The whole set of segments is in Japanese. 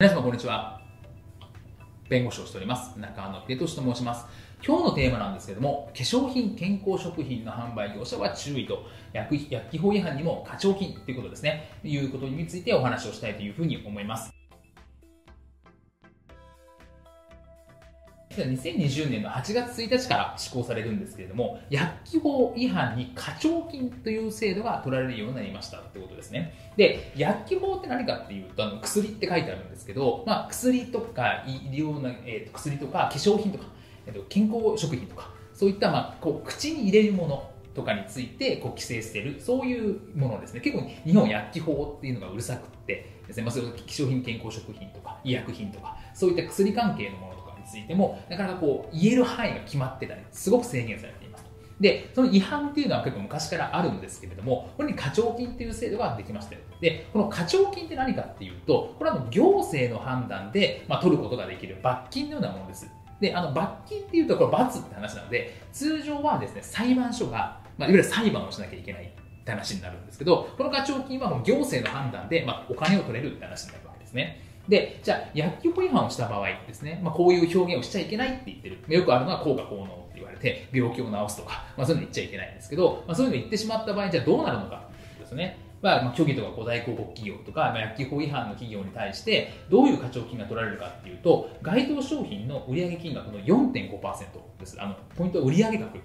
皆様こんにちは。弁護士をしております。中野秀俊と申します。今日のテーマなんですけども、化粧品、健康食品の販売業者は注意と、薬薬機法違反にも課徴金ということですね、いうことについてお話をしたいというふうに思います。2020年の8月1日から施行されるんですけれども、薬機法違反に課徴金という制度が取られるようになりましたってことですね。で、薬機法って何かっていうと、あの薬って書いてあるんですけど、まあ、薬とか医療の、えー、と薬とか化粧品とか、えー、と健康食品とか、そういった、まあ、こう口に入れるものとかについてこう規制してる、そういうものですね。結構日本薬機法っていうのがうるさくってですね、まあ、それ化粧品、健康食品とか医薬品とか、そういった薬関係のものとかついても、なかなかこう、言える範囲が決まってたり、すごく制限されています。で、その違反っていうのは結構昔からあるんですけれども、これに課徴金っていう制度ができましたよ。で、この課徴金って何かっていうと、これは行政の判断で、まあ、取ることができる罰金のようなものです。で、あの罰金っていうと、これ罰って話なので、通常はですね、裁判所が、まあ、いわゆる裁判をしなきゃいけないって話になるんですけど、この課徴金はもう行政の判断で、まあ、お金を取れるって話になるわけですね。で、じゃあ、薬機法違反をした場合ですね、まあ、こういう表現をしちゃいけないって言ってる。よくあるのは効果効能って言われて、病気を治すとか、まあ、そういうの言っちゃいけないんですけど、まあ、そういうの言ってしまった場合、じゃあどうなるのかですね。まあ、虚偽とか古代広告企業とか、まあ、薬機法違反の企業に対して、どういう課徴金が取られるかっていうと、該当商品の売上金額の4.5%です。あのポイントは売上額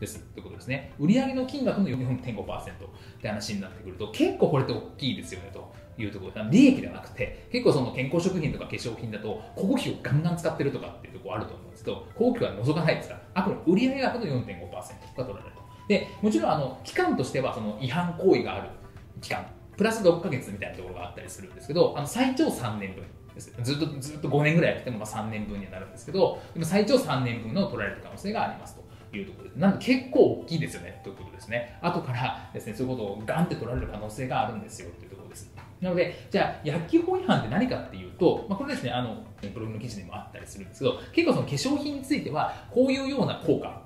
ですってことですね。売上の金額の4.5%って話になってくると、結構これって大きいですよねというところで、利益ではなくて、結構その健康食品とか化粧品だと、広告費をガンガン使ってるとかっていうところあると思うんですけど、広告費は除かないですから、あくまで売上額の4.5%が取られると。で、もちろんあの期間としてはその違反行為がある期間、プラス6ヶ月みたいなところがあったりするんですけど、あの最長3年分です。ずっとずっと5年ぐらいやってもまあ3年分にはなるんですけど、でも最長3年分の取られる可能性がありますと。いうところです。なんで結構大きいですよねということですね。後からですね、そういうことをガンって取られる可能性があるんですよというところ。なので、じゃあ、薬機法違反って何かっていうと、まあ、これですね、あの、ブログの記事でもあったりするんですけど、結構その化粧品については、こういうような効果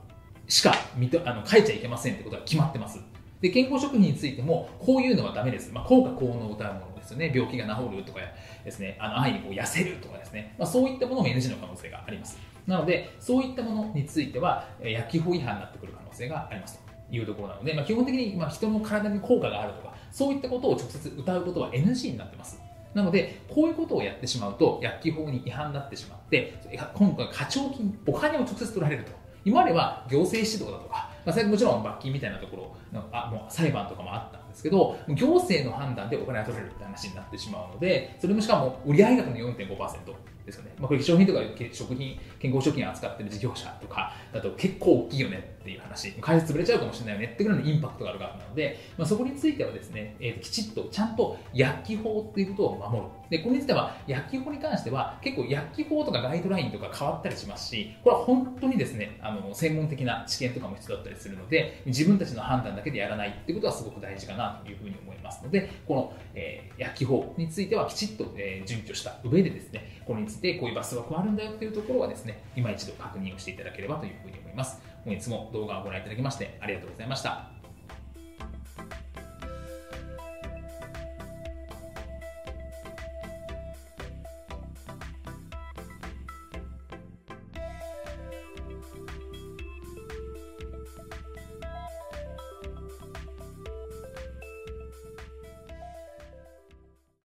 しかあの書いちゃいけませんってことが決まってます。で、健康食品についても、こういうのはダメです。まあ、効果効能を謳うものですよね。病気が治るとかですね、あの、安易にこう痩せるとかですね、まあ、そういったものも NG の可能性があります。なので、そういったものについては、薬機法違反になってくる可能性がありますいうところなので、まあ、基本的にまあ人の体に効果があるとか、そういったことを直接歌うことは NG になってます。なので、こういうことをやってしまうと、薬機法に違反になってしまって、今回、課徴金、お金を直接取られると。今までは行政指導だとか、まあ、もちろん罰金みたいなところあもう裁判とかもあったですけど行政の判断でお金が取れるって話になってしまうのでそれもしかも売上額の4.5%ですよね、まあ、これ化粧品とか食品健康食品を扱ってる事業者とかだと結構大きいよねっていう話。会社潰れちゃうかもしれないよねってぐらいのインパクトがある額なので、まあ、そこについてはですね、えー、きちっとちゃんと薬機法っていうことを守る。でこれについては薬機法に関しては結構薬機法とかガイドラインとか変わったりしますしこれは本当にですねあの専門的な知見とかも必要だったりするので自分たちの判断だけでやらないっていうことはすごく大事かなというふうに思いますのでこの、えー、焼き法についてはきちっと、えー、準拠した上でですねこれについてこういう罰則が加わるんだよというところはですね今一度確認をしていただければというふうに思います。本日も動画をご覧いただきましてありがとうございました。